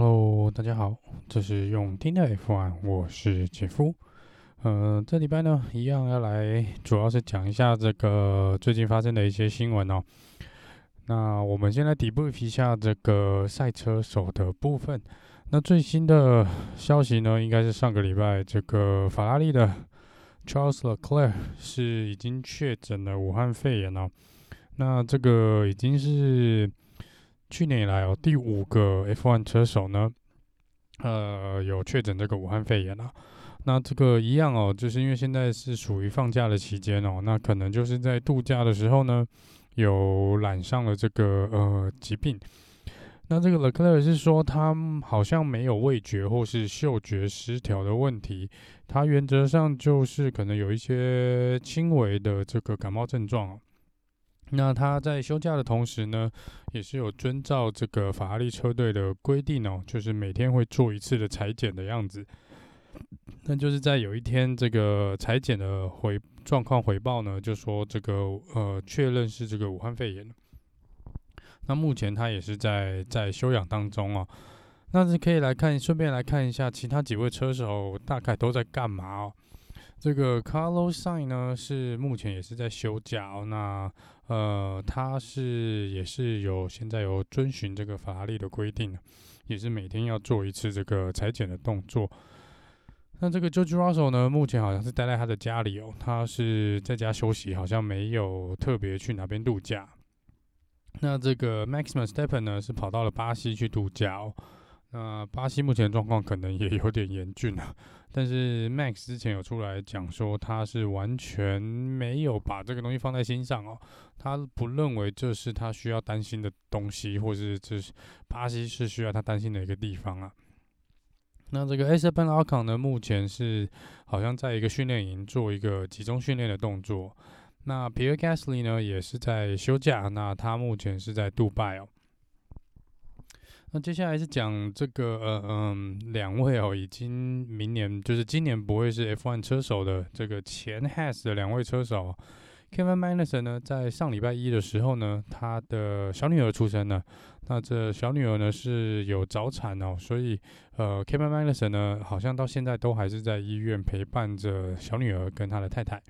Hello，大家好，这是用听的 F1，我是杰夫。呃，这礼拜呢，一样要来，主要是讲一下这个最近发生的一些新闻哦。那我们先来 debrief 一下这个赛车手的部分。那最新的消息呢，应该是上个礼拜这个法拉利的 Charles Leclerc 是已经确诊了武汉肺炎了。那这个已经是。去年以来哦，第五个 F1 车手呢，呃，有确诊这个武汉肺炎啊。那这个一样哦，就是因为现在是属于放假的期间哦，那可能就是在度假的时候呢，有染上了这个呃疾病。那这个 Leclerc 是说他好像没有味觉或是嗅觉失调的问题，他原则上就是可能有一些轻微的这个感冒症状。那他在休假的同时呢，也是有遵照这个法拉利车队的规定哦，就是每天会做一次的裁剪的样子。那就是在有一天这个裁剪的回状况回报呢，就说这个呃确认是这个武汉肺炎。那目前他也是在在休养当中哦。那是可以来看，顺便来看一下其他几位车手大概都在干嘛哦。这个 Carlos Sain 呢，是目前也是在休假哦。那呃，他是也是有现在有遵循这个法拉利的规定，也是每天要做一次这个裁剪的动作。那这个 George Russell 呢，目前好像是待在他的家里哦，他是在家休息，好像没有特别去哪边度假。那这个 Max Verstappen 呢，是跑到了巴西去度假哦。那巴西目前状况可能也有点严峻啊，但是 Max 之前有出来讲说，他是完全没有把这个东西放在心上哦，他不认为这是他需要担心的东西，或是这是巴西是需要他担心的一个地方啊。那这个 Esteban Ocon 呢，目前是好像在一个训练营做一个集中训练的动作。那 Pierre Gasly 呢，也是在休假，那他目前是在杜拜哦。那接下来是讲这个呃嗯两位哦，已经明年就是今年不会是 F1 车手的这个前 Has 的两位车手，Kevin Magnussen 呢，在上礼拜一的时候呢，他的小女儿出生了。那这小女儿呢是有早产哦，所以呃 Kevin Magnussen 呢，好像到现在都还是在医院陪伴着小女儿跟他的太太。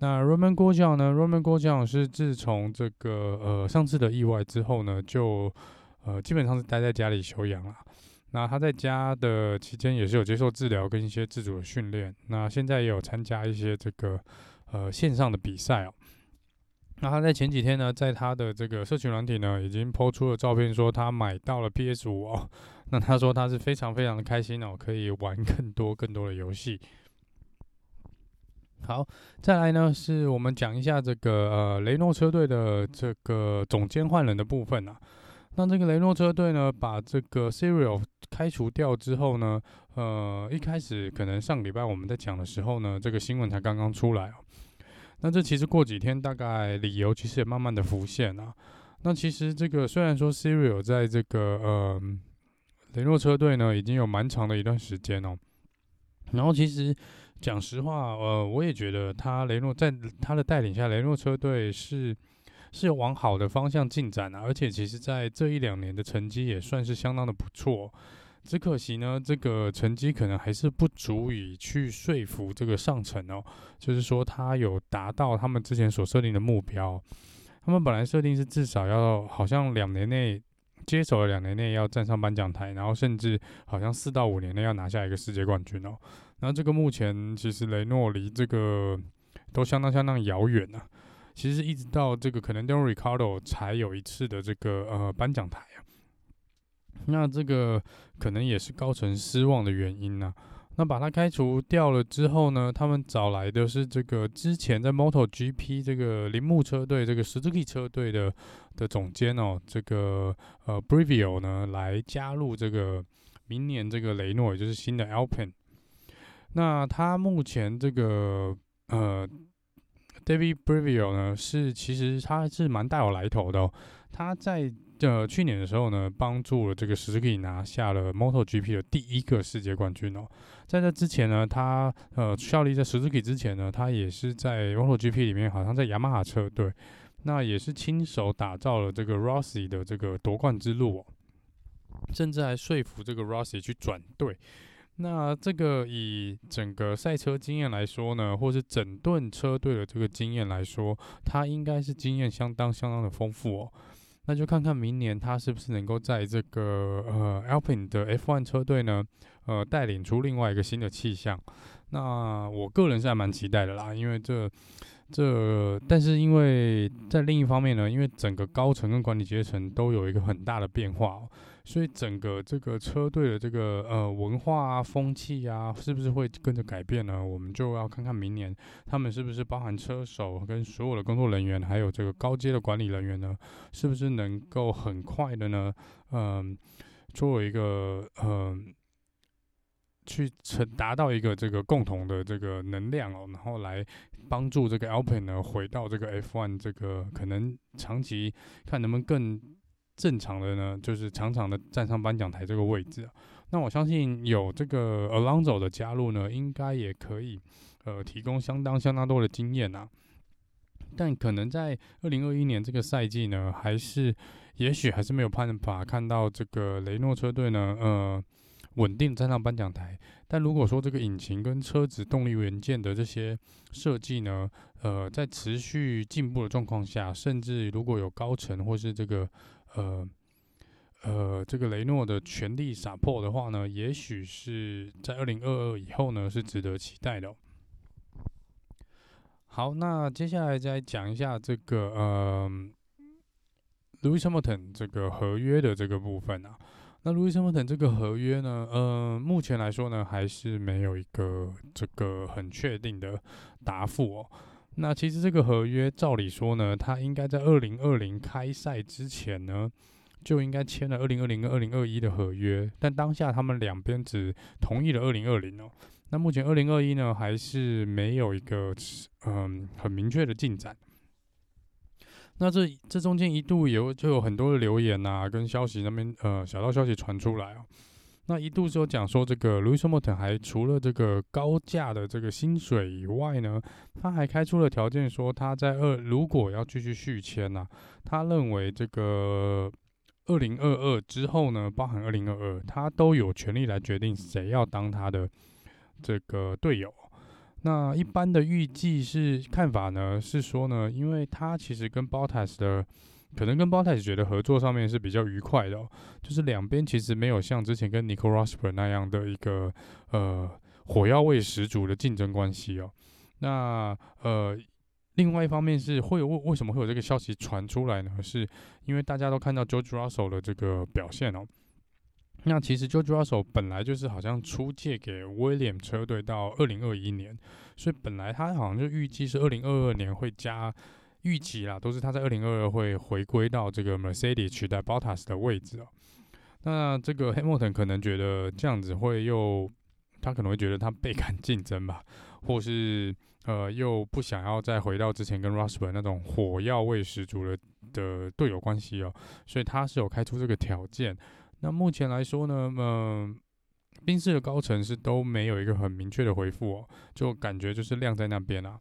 那 Roman Grosjean 呢，Roman Grosjean 是自从这个呃上次的意外之后呢，就呃，基本上是待在家里休养啦。那他在家的期间也是有接受治疗跟一些自主的训练。那现在也有参加一些这个呃线上的比赛哦。那他在前几天呢，在他的这个社群软体呢，已经抛出了照片，说他买到了 PS 五哦。那他说他是非常非常的开心哦，可以玩更多更多的游戏。好，再来呢，是我们讲一下这个呃雷诺车队的这个总监换人的部分啊。那这个雷诺车队呢，把这个 Cyril 开除掉之后呢，呃，一开始可能上礼拜我们在讲的时候呢，这个新闻才刚刚出来哦。那这其实过几天，大概理由其实也慢慢的浮现啊。那其实这个虽然说 Cyril 在这个呃雷诺车队呢，已经有蛮长的一段时间哦。然后其实讲实话，呃，我也觉得他雷诺在他的带领下，雷诺车队是。是往好的方向进展啊，而且其实在这一两年的成绩也算是相当的不错。只可惜呢，这个成绩可能还是不足以去说服这个上层哦。就是说，他有达到他们之前所设定的目标。他们本来设定是至少要好像两年内接手了，两年内要站上颁奖台，然后甚至好像四到五年内要拿下一个世界冠军哦。那这个目前其实雷诺离这个都相当相当遥远呐。其实一直到这个可能 Daniel Ricardo 才有一次的这个呃颁奖台啊，那这个可能也是高层失望的原因呢、那把他开除掉了之后呢，他们找来的是这个之前在 MotoGP 这个铃木车队这个 Suzuki 车队的的总监哦，这个呃 Brivio 呢来加入这个明年这个雷诺，也就是新的 Alpine。那他目前这个呃。David Brivio 呢，是其实他是蛮大有来头的哦。他在呃去年的时候呢，帮助了这个 Suzuki 拿下了 MotoGP 的第一个世界冠军哦。在这之前呢，他呃效力在 Suzuki 之前呢，他也是在 MotoGP 里面，好像在雅马哈车队，那也是亲手打造了这个 Rossi 的这个夺冠之路哦。甚至还说服这个 Rossi 去转队。那这个以整个赛车经验来说呢，或是整顿车队的这个经验来说，他应该是经验相当相当的丰富哦。那就看看明年他是不是能够在这个呃 Alpine 的 F1 车队呢，呃带领出另外一个新的气象。那我个人是还蛮期待的啦，因为这这，但是因为在另一方面呢，因为整个高层跟管理阶层都有一个很大的变化哦。所以整个这个车队的这个呃文化啊、风气啊，是不是会跟着改变呢？我们就要看看明年他们是不是包含车手跟所有的工作人员，还有这个高阶的管理人员呢，是不是能够很快的呢？嗯，作为一个嗯，去成达到一个这个共同的这个能量哦，然后来帮助这个 Alpine 呢回到这个 F1 这个可能长期看能不能更。正常的呢，就是常常的站上颁奖台这个位置啊。那我相信有这个 Alonso 的加入呢，应该也可以呃提供相当相当多的经验啊。但可能在二零二一年这个赛季呢，还是也许还是没有办法看到这个雷诺车队呢，呃，稳定站上颁奖台。但如果说这个引擎跟车子动力元件的这些设计呢，呃，在持续进步的状况下，甚至如果有高层或是这个呃，呃，这个雷诺的全力撒破的话呢，也许是在二零二二以后呢，是值得期待的。好，那接下来再讲一下这个呃，Louis Hamilton 这个合约的这个部分啊。那 Louis Hamilton 这个合约呢，呃，目前来说呢，还是没有一个这个很确定的答复哦。那其实这个合约照理说呢，他应该在二零二零开赛之前呢，就应该签了二零二零跟二零二一的合约，但当下他们两边只同意了二零二零哦。那目前二零二一呢，还是没有一个嗯很明确的进展。那这这中间一度有就有很多的留言呐、啊，跟消息那边呃小道消息传出来哦。那一度是有讲说，这个 Lewis Hamilton 还除了这个高价的这个薪水以外呢，他还开出了条件，说他在二如果要继续续签呢，他认为这个二零二二之后呢，包含二零二二，他都有权利来决定谁要当他的这个队友。那一般的预计是看法呢，是说呢，因为他其实跟 Bottas 的。可能跟包泰觉得合作上面是比较愉快的，哦，就是两边其实没有像之前跟 Nico r o s b e r 那样的一个呃火药味十足的竞争关系哦。那呃，另外一方面是会为为什么会有这个消息传出来呢？是因为大家都看到 George Russell 的这个表现哦。那其实 George Russell 本来就是好像出借给 William 车队到二零二一年，所以本来他好像就预计是二零二二年会加。预期啦，都是他在二零二二会回归到这个 Mercedes 取代 Bottas 的位置哦。那这个 Hamilton 可能觉得这样子会又，他可能会觉得他倍感竞争吧，或是呃又不想要再回到之前跟 r o s b e r 那种火药味十足的的队友关系哦，所以他是有开出这个条件。那目前来说呢，嗯，宾士的高层是都没有一个很明确的回复哦，就感觉就是晾在那边啊。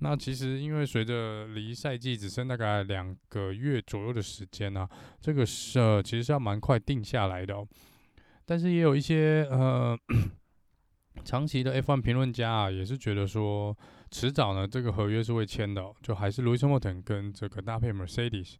那其实，因为随着离赛季只剩大概两个月左右的时间呢、啊，这个是、呃、其实是要蛮快定下来的哦。但是也有一些呃 长期的 F1 评论家啊，也是觉得说，迟早呢这个合约是会签的、就还是 Lewis Hamilton 跟这个搭配 Mercedes。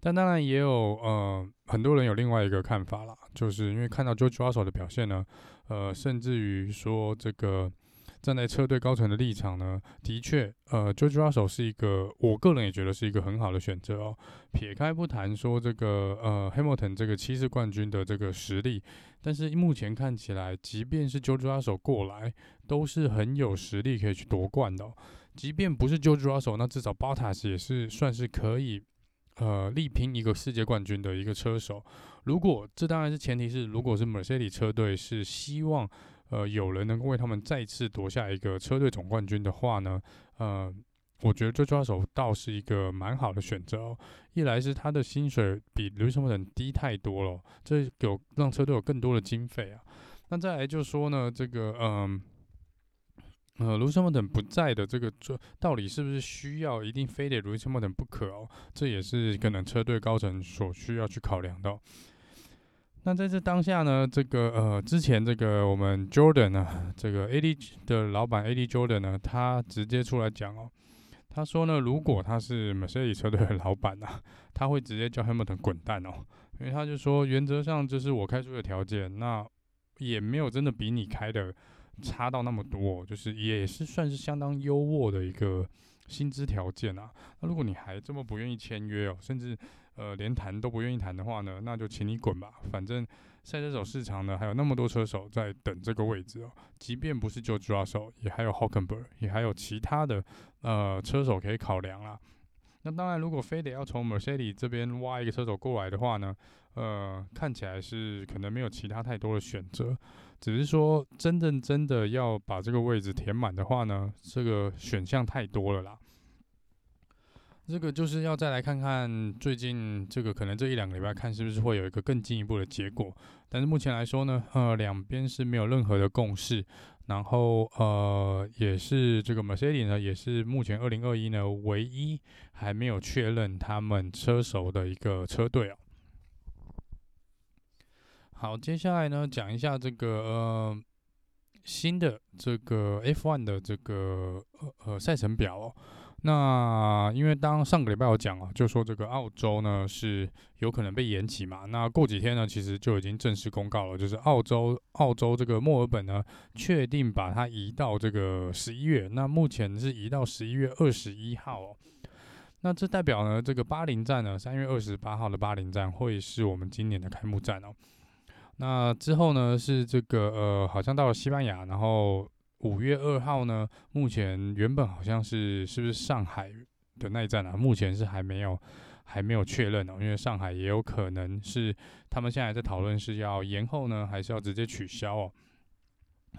但当然也有呃很多人有另外一个看法啦，就是因为看到 George Russell 的表现呢，呃，甚至于说这个。站在车队高层的立场呢，的确，呃，George Russell 是一个，我个人也觉得是一个很好的选择哦。撇开不谈说这个，呃，Hamilton 这个七次冠军的这个实力，但是目前看起来，即便是 George Russell 过来，都是很有实力可以去夺冠的。即便不是 George Russell，那至少 Bottas 也是算是可以，呃，力拼一个世界冠军的一个车手。如果这当然是前提是，如果是 Mercedes 车队是希望。呃，有人能够为他们再次夺下一个车队总冠军的话呢，呃，我觉得这抓手倒是一个蛮好的选择哦。一来是他的薪水比卢森堡人低太多了，这有让车队有更多的经费啊。那再来就说呢，这个，嗯，呃，卢森堡等不在的这个，这到底是不是需要一定非得卢森堡等不可哦？这也是可能车队高层所需要去考量的。那在这当下呢，这个呃，之前这个我们 Jordan 呢，这个 AD 的老板 AD Jordan 呢，他直接出来讲哦，他说呢，如果他是 Mercedes 车队的老板啊，他会直接叫 Hamilton 滚蛋哦，因为他就说，原则上就是我开出的条件，那也没有真的比你开的差到那么多，就是也是算是相当优渥的一个薪资条件啊。那如果你还这么不愿意签约哦，甚至呃，连谈都不愿意谈的话呢，那就请你滚吧。反正赛车手市场呢，还有那么多车手在等这个位置哦。即便不是 George Russell，也还有 Hulkenberg，也还有其他的呃车手可以考量啦。那当然，如果非得要从 Mercedes 这边挖一个车手过来的话呢，呃，看起来是可能没有其他太多的选择。只是说，真正真的要把这个位置填满的话呢，这个选项太多了啦。这个就是要再来看看最近这个可能这一两个礼拜看是不是会有一个更进一步的结果，但是目前来说呢，呃，两边是没有任何的共识，然后呃也是这个 Mercedes 呢也是目前二零二一呢唯一还没有确认他们车手的一个车队哦。好，接下来呢讲一下这个呃新的这个 F1 的这个呃呃赛程表哦。那因为当上个礼拜我讲啊，就说这个澳洲呢是有可能被延期嘛。那过几天呢，其实就已经正式公告了，就是澳洲澳洲这个墨尔本呢，确定把它移到这个十一月。那目前是移到十一月二十一号哦。那这代表呢，这个巴林站呢，三月二十八号的巴林站会是我们今年的开幕站哦。那之后呢，是这个呃，好像到了西班牙，然后。五月二号呢，目前原本好像是是不是上海的那一站啊？目前是还没有还没有确认哦，因为上海也有可能是他们现在在讨论是要延后呢，还是要直接取消哦。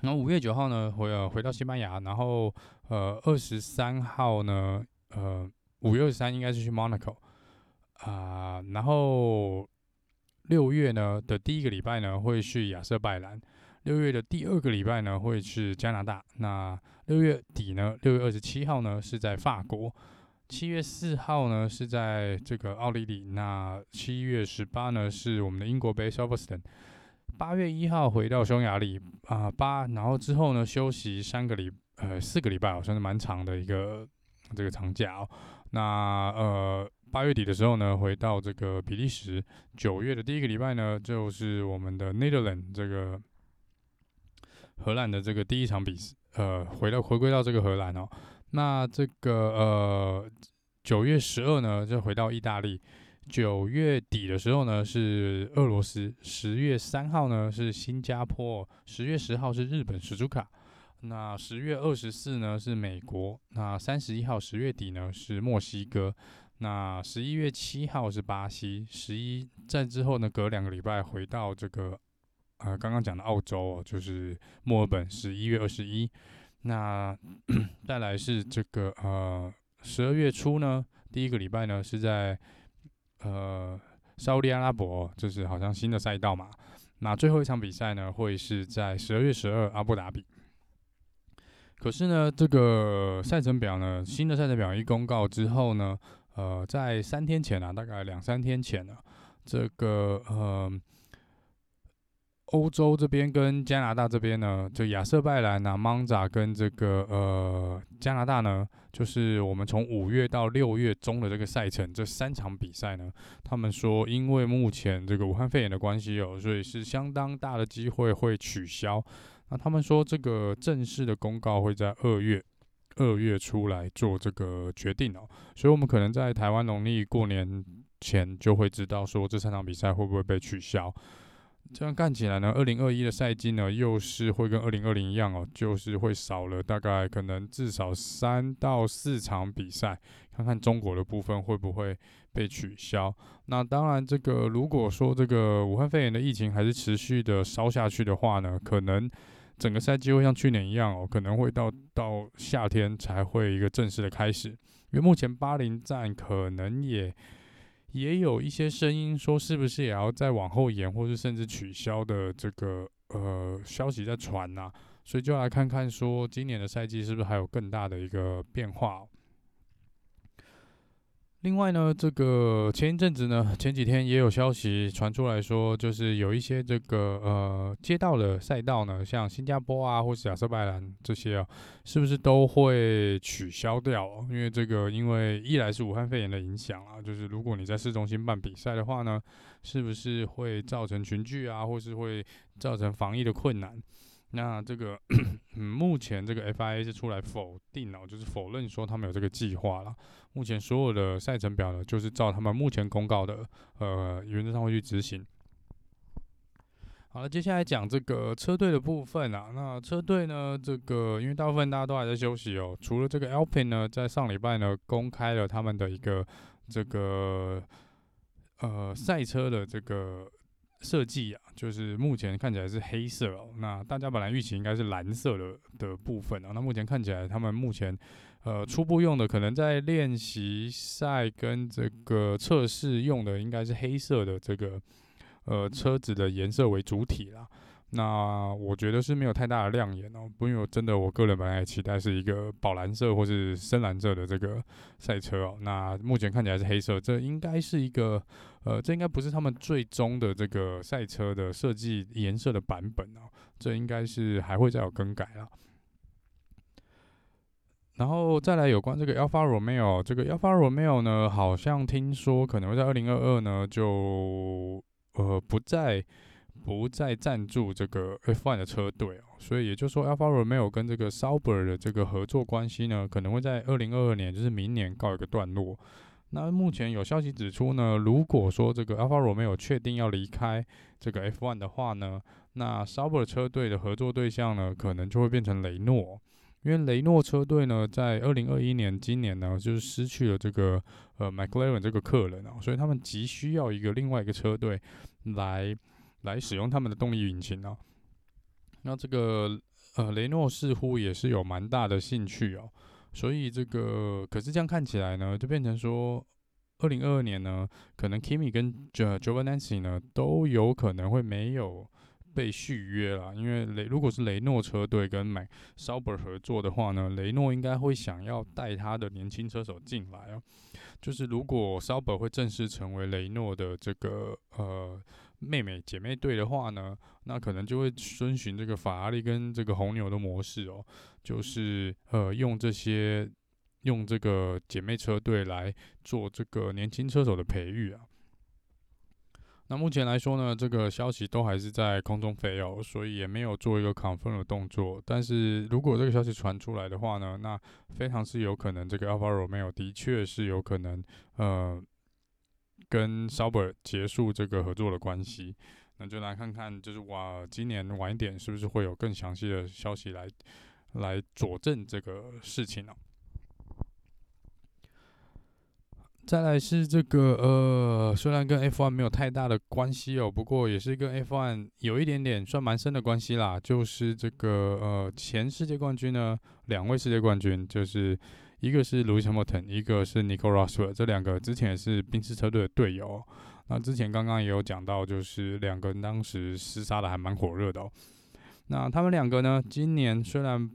然后五月九号呢，回呃回到西班牙，然后呃二十三号呢，呃五月二十三应该是去 Monaco 啊，然后六月呢的第一个礼拜呢会去亚瑟拜兰。六月的第二个礼拜呢，会是加拿大。那六月底呢，六月二十七号呢是在法国。七月四号呢是在这个奥地利。那七月十八呢是我们的英国杯 Silverstone。八月一号回到匈牙利啊八，然后之后呢休息三个礼呃四个礼拜，好像是蛮长的一个这个长假哦。那呃八月底的时候呢回到这个比利时。九月的第一个礼拜呢就是我们的 Netherlands 这个。荷兰的这个第一场比赛，呃，回到回归到这个荷兰哦。那这个呃，九月十二呢，就回到意大利。九月底的时候呢，是俄罗斯。十月三号呢，是新加坡。十月十号是日本史朱卡。那十月二十四呢，是美国。那三十一号十月底呢，是墨西哥。那十一月七号是巴西。十一在之后呢，隔两个礼拜回到这个。呃，刚刚讲的澳洲哦，就是墨尔本十一月二十一，那 再来是这个呃十二月初呢，第一个礼拜呢是在呃沙乌地阿拉伯，就是好像新的赛道嘛。那最后一场比赛呢会是在十二月十二阿布达比。可是呢，这个赛程表呢，新的赛程表一公告之后呢，呃，在三天前啊，大概两三天前呢，这个呃。欧洲这边跟加拿大这边呢，就亚瑟拜兰啊、蒙扎跟这个呃加拿大呢，就是我们从五月到六月中的这个赛程，这三场比赛呢，他们说因为目前这个武汉肺炎的关系哦，所以是相当大的机会会取消。那他们说这个正式的公告会在二月二月初来做这个决定哦，所以我们可能在台湾农历过年前就会知道说这三场比赛会不会被取消。这样看起来呢，二零二一的赛季呢，又是会跟二零二零一样哦，就是会少了大概可能至少三到四场比赛，看看中国的部分会不会被取消。那当然，这个如果说这个武汉肺炎的疫情还是持续的烧下去的话呢，可能整个赛季会像去年一样哦，可能会到到夏天才会一个正式的开始，因为目前巴林站可能也。也有一些声音说，是不是也要再往后延，或是甚至取消的这个呃消息在传呐？所以就来看看说，今年的赛季是不是还有更大的一个变化？另外呢，这个前一阵子呢，前几天也有消息传出来说，就是有一些这个呃街道的赛道呢，像新加坡啊，或是亚瑟拜兰这些啊，是不是都会取消掉？因为这个，因为一来是武汉肺炎的影响啊，就是如果你在市中心办比赛的话呢，是不是会造成群聚啊，或是会造成防疫的困难？那这个，嗯，目前这个 FIA 是出来否定了，就是否认说他们有这个计划了。目前所有的赛程表呢，就是照他们目前公告的，呃，原则上会去执行。好了，接下来讲这个车队的部分啊。那车队呢，这个因为大部分大家都还在休息哦。除了这个 Alpine 呢，在上礼拜呢，公开了他们的一个这个呃赛车的这个。设计啊，就是目前看起来是黑色哦。那大家本来预期应该是蓝色的的部分啊。那目前看起来，他们目前呃初步用的可能在练习赛跟这个测试用的应该是黑色的这个呃车子的颜色为主体啦。那我觉得是没有太大的亮眼哦，不因为真的我个人本来期待是一个宝蓝色或是深蓝色的这个赛车哦。那目前看起来是黑色，这应该是一个呃，这应该不是他们最终的这个赛车的设计颜色的版本哦，这应该是还会再有更改啦。然后再来有关这个 Alpha Romeo，这个 Alpha Romeo 呢，好像听说可能会在二零二二呢就呃不再。不再赞助这个 F1 的车队哦，所以也就是说，Alfa Romeo 跟这个 Sauber 的这个合作关系呢，可能会在二零二二年，就是明年告一个段落。那目前有消息指出呢，如果说这个 Alfa Romeo 确定要离开这个 F1 的话呢，那 Sauber 车队的合作对象呢，可能就会变成雷诺，因为雷诺车队呢，在二零二一年今年呢，就是失去了这个呃 McLaren 这个客人啊，所以他们急需要一个另外一个车队来。来使用他们的动力引擎哦，那这个呃雷诺似乎也是有蛮大的兴趣哦，所以这个可是这样看起来呢，就变成说，二零二二年呢，可能 Kimi 跟 Giovinazzi 呢都有可能会没有被续约了，因为雷如果是雷诺车队跟买 Sauber 合作的话呢，雷诺应该会想要带他的年轻车手进来哦，就是如果 Sauber 会正式成为雷诺的这个呃。妹妹姐妹队的话呢，那可能就会遵循这个法拉利跟这个红牛的模式哦，就是呃用这些用这个姐妹车队来做这个年轻车手的培育啊。那目前来说呢，这个消息都还是在空中飞哦，所以也没有做一个 confirm 的动作。但是如果这个消息传出来的话呢，那非常是有可能这个 Alfa Romeo 的确是有可能呃。跟 Sauber 结束这个合作的关系，那就来看看，就是哇，今年晚一点是不是会有更详细的消息来来佐证这个事情呢？再来是这个呃，虽然跟 F1 没有太大的关系哦，不过也是跟 F1 有一点点算蛮深的关系啦，就是这个呃前世界冠军呢，两位世界冠军就是。一个是 Lewis Hamilton，一个是 Nico r o s w e r 这两个之前是宾士车队的队友。那之前刚刚也有讲到，就是两个人当时厮杀的还蛮火热的哦。那他们两个呢，今年虽然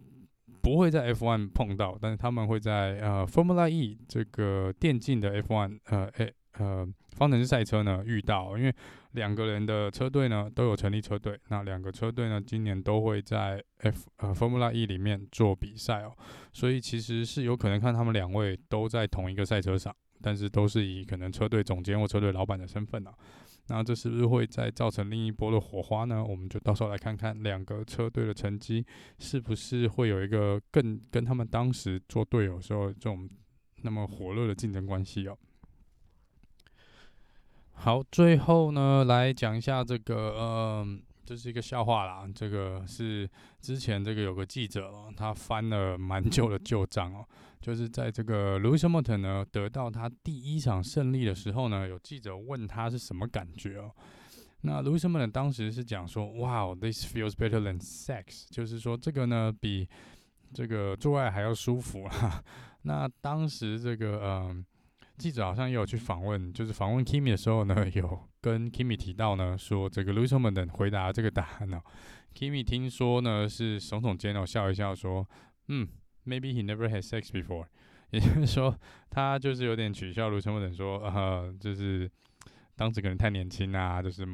不会在 F1 碰到，但是他们会在呃 Formula E 这个电竞的 F1 呃诶呃方程式赛车呢遇到，因为。两个人的车队呢都有成立车队，那两个车队呢今年都会在 F 呃 Formula E 里面做比赛哦，所以其实是有可能看他们两位都在同一个赛车上，但是都是以可能车队总监或车队老板的身份呢、啊，那这是不是会再造成另一波的火花呢？我们就到时候来看看两个车队的成绩是不是会有一个更跟他们当时做队友时候这种那么火热的竞争关系哦。好，最后呢，来讲一下这个，嗯、这是一个笑话啦。这个是之前这个有个记者哦，他翻了蛮久的旧账哦，就是在这个 l o u i s Hamilton 呢得到他第一场胜利的时候呢，有记者问他是什么感觉哦。那 l o u i s Hamilton 当时是讲说，Wow，this feels better than sex，就是说这个呢比这个做爱还要舒服啊。那当时这个，嗯、记者好像也有去访问，就是访问 Kimi 的时候呢，有跟 Kimi 提到呢，说这个 Lewis Hamilton 回答这个答案呢、Kimi 听说呢是耸耸肩哦，笑一笑说，嗯，Maybe he never had sex before，也就是说，他就是有点取笑卢森堡人说，呃，就是当时可能太年轻啊，就是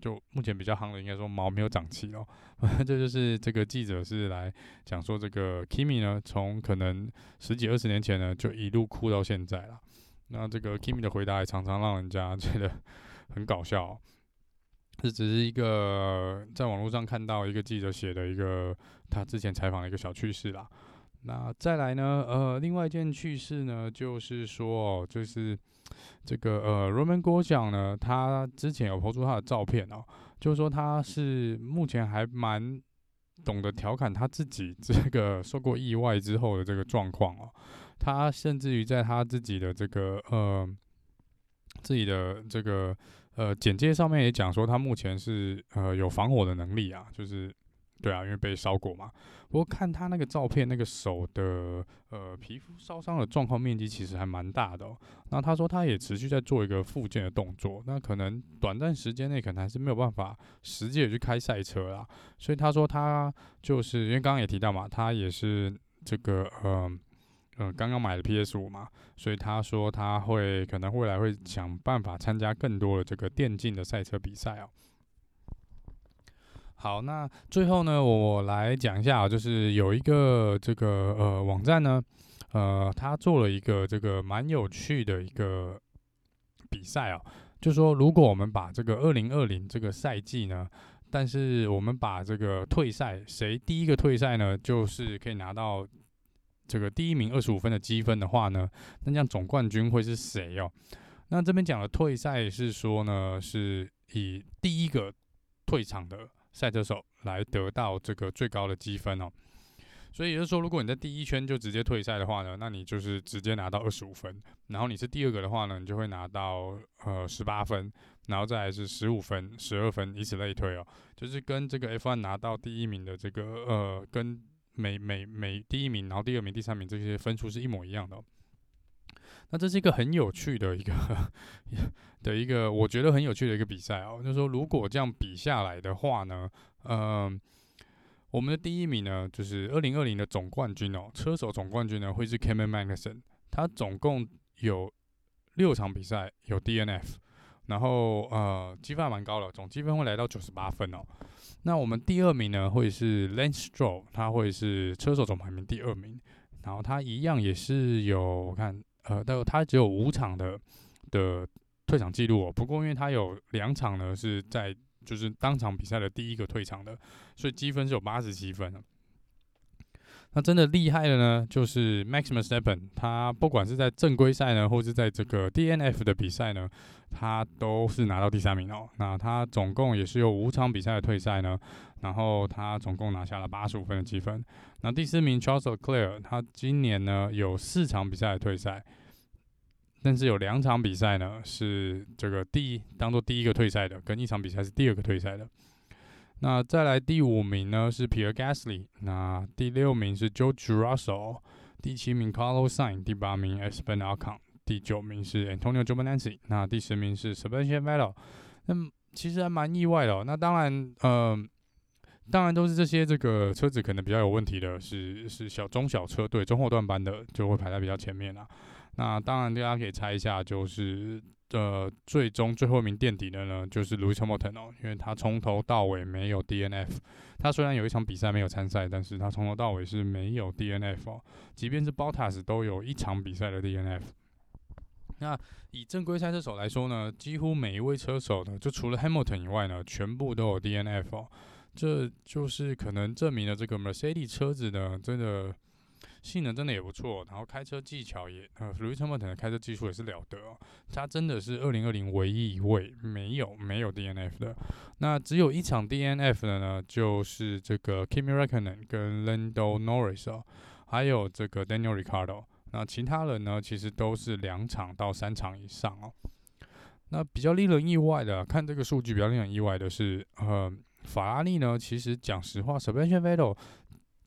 就目前比较夯的，应该说毛没有长齐哦。这就是这个记者是来讲说，这个 Kimi 呢，从可能十几二十年前呢，就一路哭到现在了。那这个 Kimi 的回答也常常让人家 觉得很搞笑。这只是一个在网络上看到一个记者写的一个他之前采访的一个小趣事啦。那再来呢，呃，另外一件趣事呢，就是说，就是这个呃，Roman 郭将呢，他之前有抛出他的照片哦，就是说他是目前还蛮懂得调侃他自己这个受过意外之后的这个状况哦。他甚至于在他自己的这个呃自己的这个呃简介上面也讲说，他目前是呃有防火的能力啊，就是。对啊，因为被烧过嘛。不过看他那个照片，那个手的呃皮肤烧伤的状况面积其实还蛮大的哦。那他说他也持续在做一个复健的动作，那可能短暂时间内可能还是没有办法实际的去开赛车啦。所以他说他就是因为刚刚也提到嘛，他也是这个呃呃刚刚买的 PS 五嘛，所以他说他会可能未来会想办法参加更多的这个电竞的赛车比赛哦。好，那最后呢，我来讲一下啊，就是有一个这个呃网站呢，呃，他做了一个这个蛮有趣的一个比赛啊，就说如果我们把这个二零二零这个赛季呢，但是我们把这个退赛，谁第一个退赛呢，就是可以拿到这个第一名二十五分的积分的话呢，那这样总冠军会是谁哦？那这边讲的退赛是说呢，是以第一个退场的。赛车手来得到这个最高的积分哦，所以也就是说，如果你在第一圈就直接退赛的话呢，那你就是直接拿到二十五分，然后你是第二个的话呢，你就会拿到呃十八分，然后再来是十五分、十二分，以此类推哦，就是跟这个 F1 拿到第一名的这个呃，跟每每每第一名，然后第二名、第三名这些分数是一模一样的。那这是一个很有趣的一个 的一个，我觉得很有趣的一个比赛哦。就是说，如果这样比下来的话呢，嗯、呃，我们的第一名呢，就是二零二零的总冠军哦，车手总冠军呢会是 Kevin Magnussen，他总共有六场比赛有 DNF，然后呃积分还蛮高的，总积分会来到九十八分哦。那我们第二名呢会是 Lance Stroll，他会是车手总排名第二名，然后他一样也是有我看。呃，但他只有五场的的退场记录哦。不过，因为他有两场呢是在就是当场比赛的第一个退场的，所以积分是有八十七分。那真的厉害的呢，就是 Max Verstappen，他不管是在正规赛呢，或是在这个 DNF 的比赛呢，他都是拿到第三名哦。那他总共也是有五场比赛的退赛呢，然后他总共拿下了八十五分的积分。那第四名 Charles Leclerc，他今年呢有四场比赛的退赛，但是有两场比赛呢是这个第一当做第一个退赛的，跟一场比赛是第二个退赛的。那再来第五名呢是 Pierre Gasly，那第六名是 George Russell，第七名 Carlos Sainz，第八名 Esteban Ocon，第九名是 Antonio Giovinazzi，那第十名是 Sebastian Vettel。那其实还蛮意外的哦。那当然，嗯、呃，当然都是这些这个车子可能比较有问题的，是是小中小车队中后段班的就会排在比较前面啦。那当然大家可以猜一下，就是。呃，最终最后一名垫底的呢，就是 Lewis Hamilton 哦，因为他从头到尾没有 DNF。他虽然有一场比赛没有参赛，但是他从头到尾是没有 DNF 哦。即便是 Bottas 都有一场比赛的 DNF。那以正规赛车手来说呢，几乎每一位车手呢，就除了 Hamilton 以外呢，全部都有 DNF 哦。这就是可能证明了这个 Mercedes 车子呢，真的。性能真的也不错，然后开车技巧也，呃，Lewis Hamilton 的开车技术也是了得哦。他真的是二零二零唯一一位没有没有 DNF 的。那只有一场 DNF 的呢，就是这个 Kimi Räikkönen 跟 Lando Norris 哦，还有这个 Daniel r i c a r d o。那其他人呢，其实都是两场到三场以上哦。那比较令人意外的，看这个数据比较令人意外的是，呃，法拉利呢，其实讲实话，Sebastian Vettel。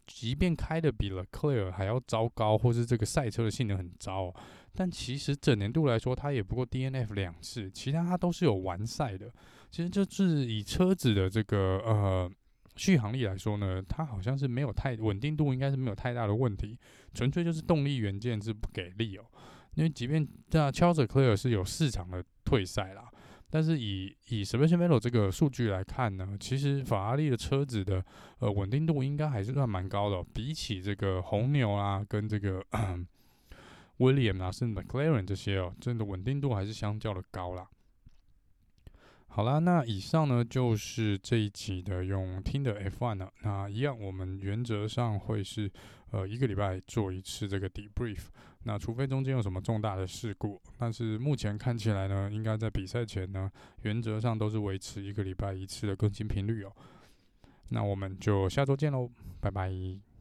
即便开的比 Leclerc 还要糟糕，或是这个赛车的性能很糟，但其实整年度来说，它也不过 DNF 两次，其他它都是有完赛的。其实就是以车子的这个呃续航力来说呢，它好像是没有太稳定度，应该是没有太大的问题，纯粹就是动力元件是不给力哦。因为即便在 Charles Leclerc 是有四场的退赛啦，但是以以 Sebastian Vettel 这个数据来看呢，其实法拉利的车子的呃稳定度应该还是算蛮高的，比起这个红牛啊跟这个 William 啊，甚至 McLaren 这些哦，真的稳定度还是相较的高啦。好啦，那以上呢就是这一集的用听的 F1 了。那一样，我们原则上会是呃一个礼拜做一次这个 debrief。那除非中间有什么重大的事故，但是目前看起来呢，应该在比赛前呢，原则上都是维持一个礼拜一次的更新频率哦。那我们就下周见喽，拜拜。